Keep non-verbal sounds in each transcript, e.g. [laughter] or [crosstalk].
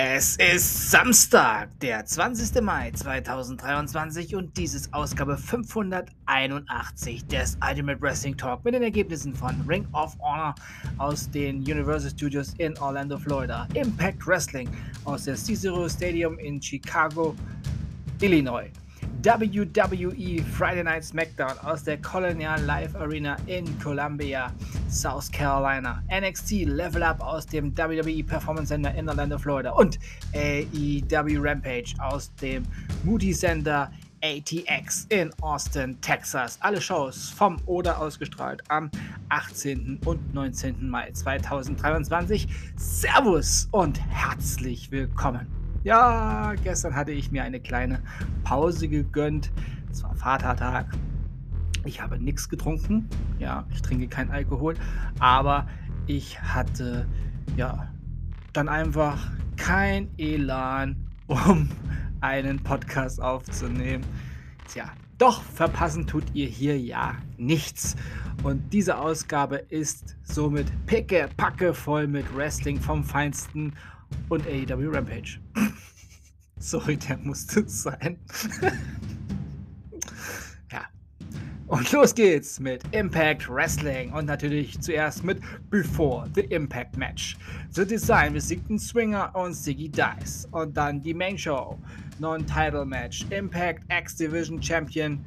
Es ist Samstag, der 20. Mai 2023 und dies ist Ausgabe 581 des Ultimate Wrestling Talk mit den Ergebnissen von Ring of Honor aus den Universal Studios in Orlando, Florida, Impact Wrestling aus der Cicero Stadium in Chicago, Illinois, WWE Friday Night SmackDown aus der Colonial Live Arena in Columbia, South Carolina, NXT Level Up aus dem WWE Performance Center in Orlando, Florida und AEW Rampage aus dem Moody Center ATX in Austin, Texas. Alle Shows vom Oder ausgestrahlt am 18. und 19. Mai 2023. Servus und herzlich willkommen. Ja, gestern hatte ich mir eine kleine Pause gegönnt. Es war Vatertag. Ich habe nichts getrunken. Ja, ich trinke kein Alkohol. Aber ich hatte, ja, dann einfach kein Elan, um einen Podcast aufzunehmen. Tja, doch verpassen tut ihr hier ja nichts. Und diese Ausgabe ist somit picke, packe voll mit Wrestling vom Feinsten und AEW Rampage. [laughs] Sorry, der musste sein. [laughs] Und los geht's mit Impact Wrestling und natürlich zuerst mit Before the Impact Match. The Design besiegten Swinger und Siggy Dice. Und dann die Main Show. Non-Title Match. Impact X Division Champion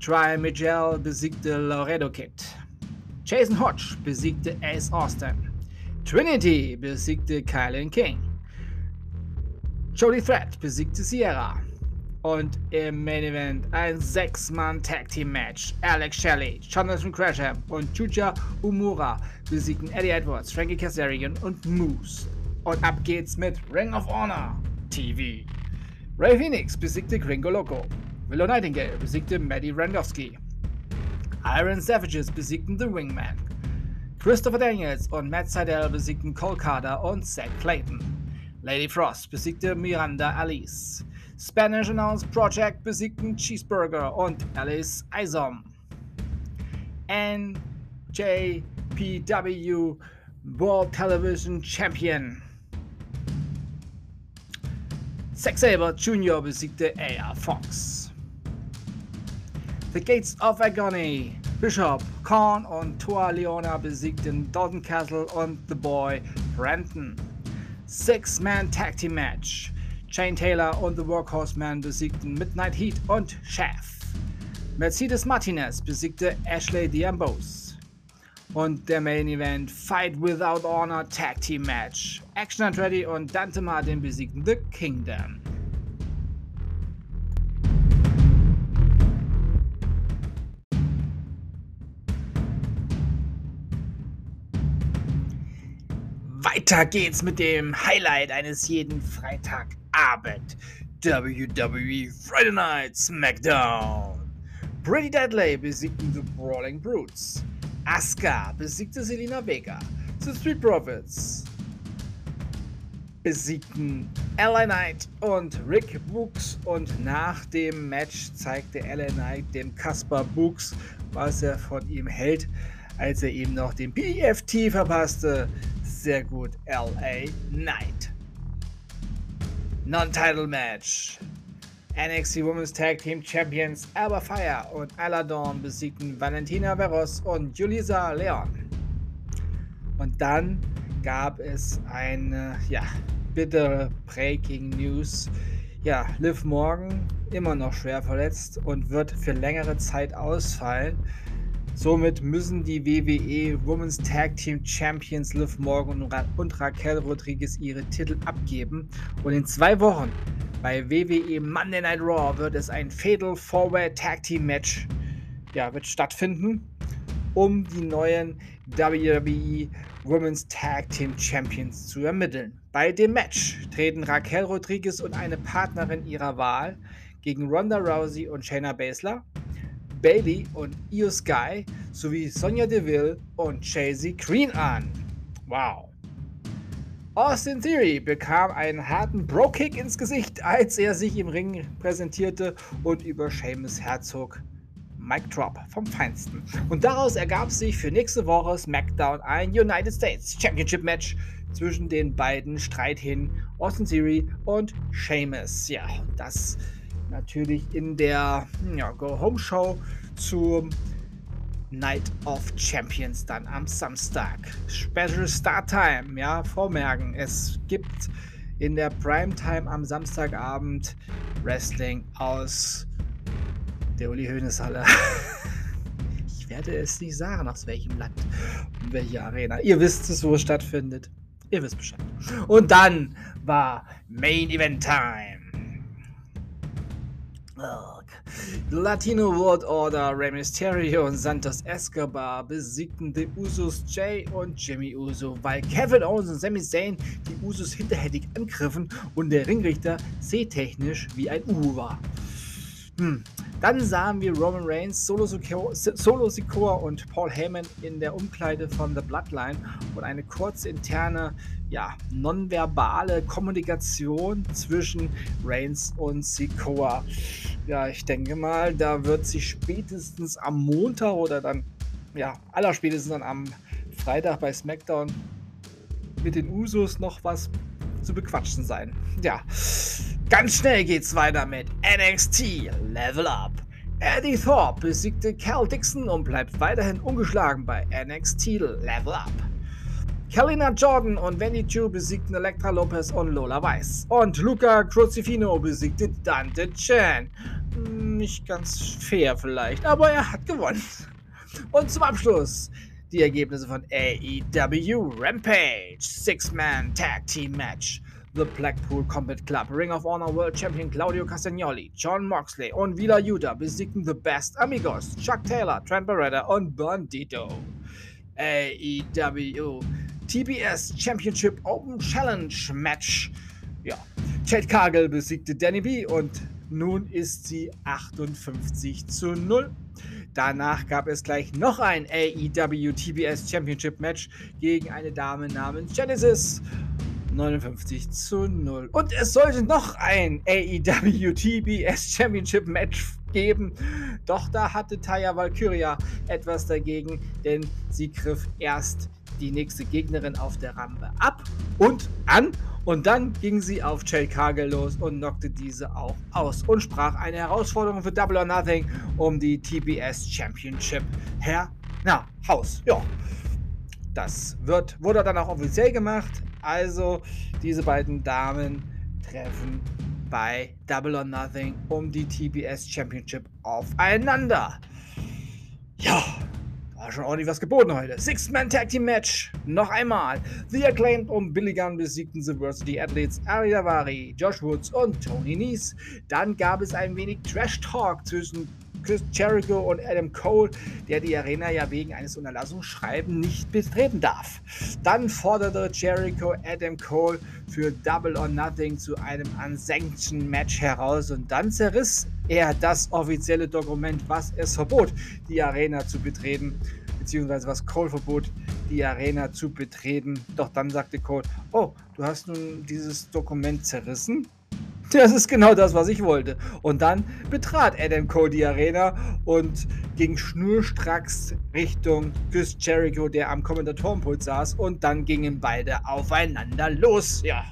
Try Miguel besiegte Laredo Kid. Jason Hodge besiegte Ace Austin. Trinity besiegte Kylan King. Jody Threat besiegte Sierra. Und im Main Event ein 6-Mann-Tag-Team-Match. Alex Shelley, Jonathan Gresham und Chuja Umura besiegten Eddie Edwards, Frankie Kazarian und Moose. Und ab geht's mit Ring of Honor TV. Ray Phoenix besiegte Gringo Loco. Willow Nightingale besiegte Maddie Randowski. Iron Savages besiegten The Wingman. Christopher Daniels und Matt Seidel besiegten Cole Carter und Zach Clayton. Lady Frost besiegte Miranda Alice. Spanish announced Project besiegten Cheeseburger und Alice Isom. NJPW World Television Champion. Zack Saber Jr. besiegte A.R. Fox. The Gates of Agony Bishop, Korn und Tua Leona besiegten Dalton Castle und The Boy Brandon. Six-Man Tag Team Match. Shane Taylor und The Workhorseman besiegten Midnight Heat und Chef. Mercedes Martinez besiegte Ashley Diambos. Und der Main Event Fight Without Honor Tag Team Match. Action Andretti und Dante Martin besiegten The Kingdom. Weiter geht's mit dem Highlight eines jeden Freitagabend. WWE Friday Night SmackDown. Pretty Deadly besiegten The Brawling Brutes. Asuka besiegte Selena Vega. The Street Profits besiegten LA Knight und Rick Books und nach dem Match zeigte LA Knight dem Kasper Books, was er von ihm hält, als er ihm noch den PFT verpasste sehr gut LA Knight. Non-Title Match. NXT Women's Tag Team Champions Alba Fire und Isla Dawn besiegten Valentina Veros und Julisa Leon. Und dann gab es eine, ja, bittere Breaking News. Ja, Liv Morgan immer noch schwer verletzt und wird für längere Zeit ausfallen. Somit müssen die WWE Women's Tag Team Champions Liv Morgan und Raquel Rodriguez ihre Titel abgeben. Und in zwei Wochen bei WWE Monday Night Raw wird es ein Fatal Forward Tag Team Match ja, wird stattfinden, um die neuen WWE Women's Tag Team Champions zu ermitteln. Bei dem Match treten Raquel Rodriguez und eine Partnerin ihrer Wahl gegen Ronda Rousey und Shayna Baszler Bailey und Io Sky sowie Sonja Deville und Chasey Green an. Wow. Austin Theory bekam einen harten Bro-Kick ins Gesicht, als er sich im Ring präsentierte und über Seamus Herzog Mike Drop vom Feinsten. Und daraus ergab sich für nächste Woche SmackDown ein United States Championship Match zwischen den beiden Streithin Austin Theory und Sheamus. Ja, das natürlich in der ja, Go-Home-Show zum Night of Champions dann am Samstag. Special Start Time, ja, vormerken. Es gibt in der Primetime am Samstagabend Wrestling aus der Uli Hoeneß Halle. [laughs] ich werde es nicht sagen, aus welchem Land und welche Arena. Ihr wisst es, wo es stattfindet. Ihr wisst Bescheid. Und dann war Main Event Time. Latino World Order, Rey Mysterio und Santos Escobar besiegten die Usos Jay und Jimmy Uso, weil Kevin Owens und Sami Zayn die Usos hinterhältig angriffen und der Ringrichter sehtechnisch wie ein Uhu war. Hm. Dann sahen wir Roman Reigns, Solo, Sikoa und Paul Heyman in der Umkleide von The Bloodline und eine kurze interne, ja, nonverbale Kommunikation zwischen Reigns und Sikoa. Ja, ich denke mal, da wird sich spätestens am Montag oder dann, ja, allerspätestens dann am Freitag bei SmackDown mit den Usos noch was zu bequatschen sein. Ja, Ganz schnell geht's weiter mit NXT Level Up. Eddie Thorpe besiegte Cal Dixon und bleibt weiterhin ungeschlagen bei NXT Level Up. Kalina Jordan und Wendy Chu besiegten Elektra Lopez und Lola Weiss. Und Luca Cruzifino besiegte Dante Chan. Nicht ganz fair vielleicht, aber er hat gewonnen. Und zum Abschluss die Ergebnisse von AEW Rampage Six-Man Tag Team Match. The Blackpool Combat Club, Ring of Honor World Champion Claudio Castagnoli, John Moxley und Vila Yuta besiegten The Best Amigos, Chuck Taylor, Trent Barretta und Bandito. AEW TBS Championship Open Challenge Match. Ja, Chad Cargill besiegte Danny B und nun ist sie 58 zu 0. Danach gab es gleich noch ein AEW TBS Championship Match gegen eine Dame namens Genesis 59 zu 0. Und es sollte noch ein AEW TBS Championship Match geben. Doch da hatte Taya Valkyria etwas dagegen, denn sie griff erst die nächste Gegnerin auf der Rampe ab und an. Und dann ging sie auf Jade Cargill los und knockte diese auch aus und sprach eine Herausforderung für Double or Nothing um die TBS Championship her. Na, Haus, ja. Das wird, wurde dann auch offiziell gemacht. Also, diese beiden Damen treffen bei Double or Nothing um die TBS Championship aufeinander. Ja, war schon ordentlich was geboten heute. Six-Man Tag Team Match. Noch einmal. The Acclaimed um Billy Gunn besiegten The Varsity Athletes Ari Davari, Josh Woods und Tony Nies. Dann gab es ein wenig Trash Talk zwischen Chris Jericho und Adam Cole, der die Arena ja wegen eines Unterlassungsschreiben nicht betreten darf. Dann forderte Jericho Adam Cole für Double or Nothing zu einem Unsanctioned Match heraus und dann zerriss er das offizielle Dokument, was es verbot, die Arena zu betreten, beziehungsweise was Cole verbot, die Arena zu betreten. Doch dann sagte Cole, oh, du hast nun dieses Dokument zerrissen? Das ist genau das, was ich wollte. Und dann betrat Adam Cole die Arena und ging schnurstracks Richtung Chris Jericho, der am Kommentatorenpult saß. Und dann gingen beide aufeinander los. Ja.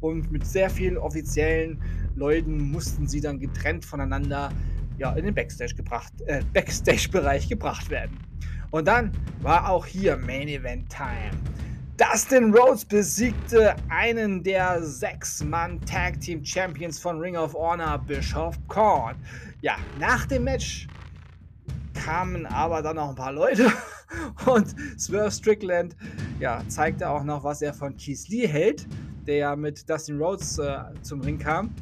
Und mit sehr vielen offiziellen Leuten mussten sie dann getrennt voneinander ja, in den Backstage gebracht, äh, Backstage-Bereich gebracht werden. Und dann war auch hier Main Event Time. Dustin Rhodes besiegte einen der sechs Mann Tag Team Champions von Ring of Honor, Bischof Korn. Ja, nach dem Match kamen aber dann noch ein paar Leute [laughs] und Swerve Strickland ja, zeigte auch noch, was er von Keith Lee hält, der ja mit Dustin Rhodes äh, zum Ring kam.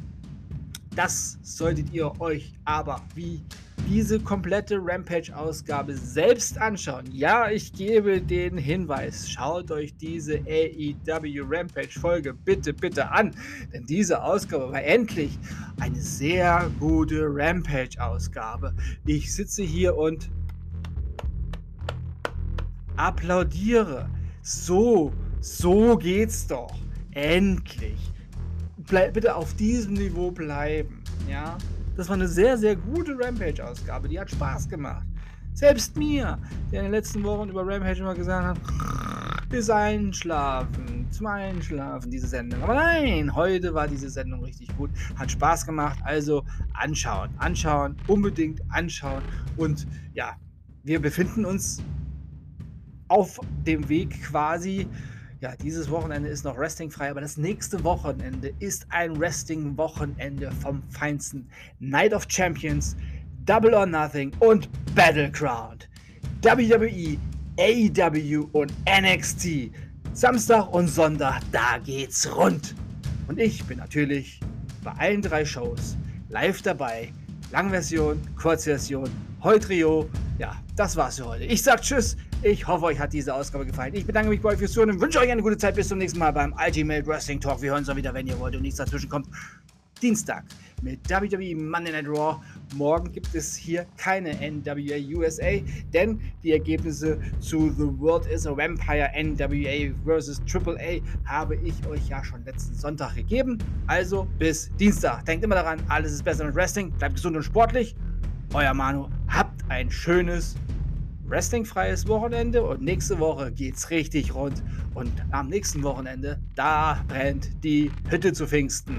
Das solltet ihr euch aber wie diese komplette Rampage-Ausgabe selbst anschauen. Ja, ich gebe den Hinweis, schaut euch diese AEW Rampage-Folge bitte, bitte an, denn diese Ausgabe war endlich eine sehr gute Rampage-Ausgabe. Ich sitze hier und applaudiere. So, so geht's doch. Endlich. Bleib bitte auf diesem Niveau bleiben, ja? Das war eine sehr, sehr gute Rampage-Ausgabe. Die hat Spaß gemacht. Selbst mir, der in den letzten Wochen über Rampage immer gesagt hat, bis einschlafen. zum Einschlafen, diese Sendung. Aber nein, heute war diese Sendung richtig gut. Hat Spaß gemacht. Also anschauen, anschauen, unbedingt anschauen. Und ja, wir befinden uns auf dem Weg quasi. Ja, dieses Wochenende ist noch Wrestling-frei, aber das nächste Wochenende ist ein Wrestling-Wochenende vom Feinsten. Night of Champions, Double or Nothing und Battleground. WWE, AEW und NXT. Samstag und Sonntag, da geht's rund. Und ich bin natürlich bei allen drei Shows live dabei. Langversion, Kurzversion, Heutrio. Ja, das war's für heute. Ich sag Tschüss. Ich hoffe, euch hat diese Ausgabe gefallen. Ich bedanke mich bei euch fürs Zuhören und wünsche euch eine gute Zeit. Bis zum nächsten Mal beim Ultimate Wrestling Talk. Wir hören uns dann wieder, wenn ihr wollt und nichts dazwischen kommt. Dienstag mit WWE Monday Night Raw. Morgen gibt es hier keine NWA USA, denn die Ergebnisse zu The World is a Vampire NWA vs. AAA habe ich euch ja schon letzten Sonntag gegeben. Also bis Dienstag. Denkt immer daran, alles ist besser mit Wrestling. Bleibt gesund und sportlich. Euer Manu. Habt ein schönes wrestlingfreies Wochenende und nächste Woche geht's richtig rund. Und am nächsten Wochenende, da brennt die Hütte zu Pfingsten.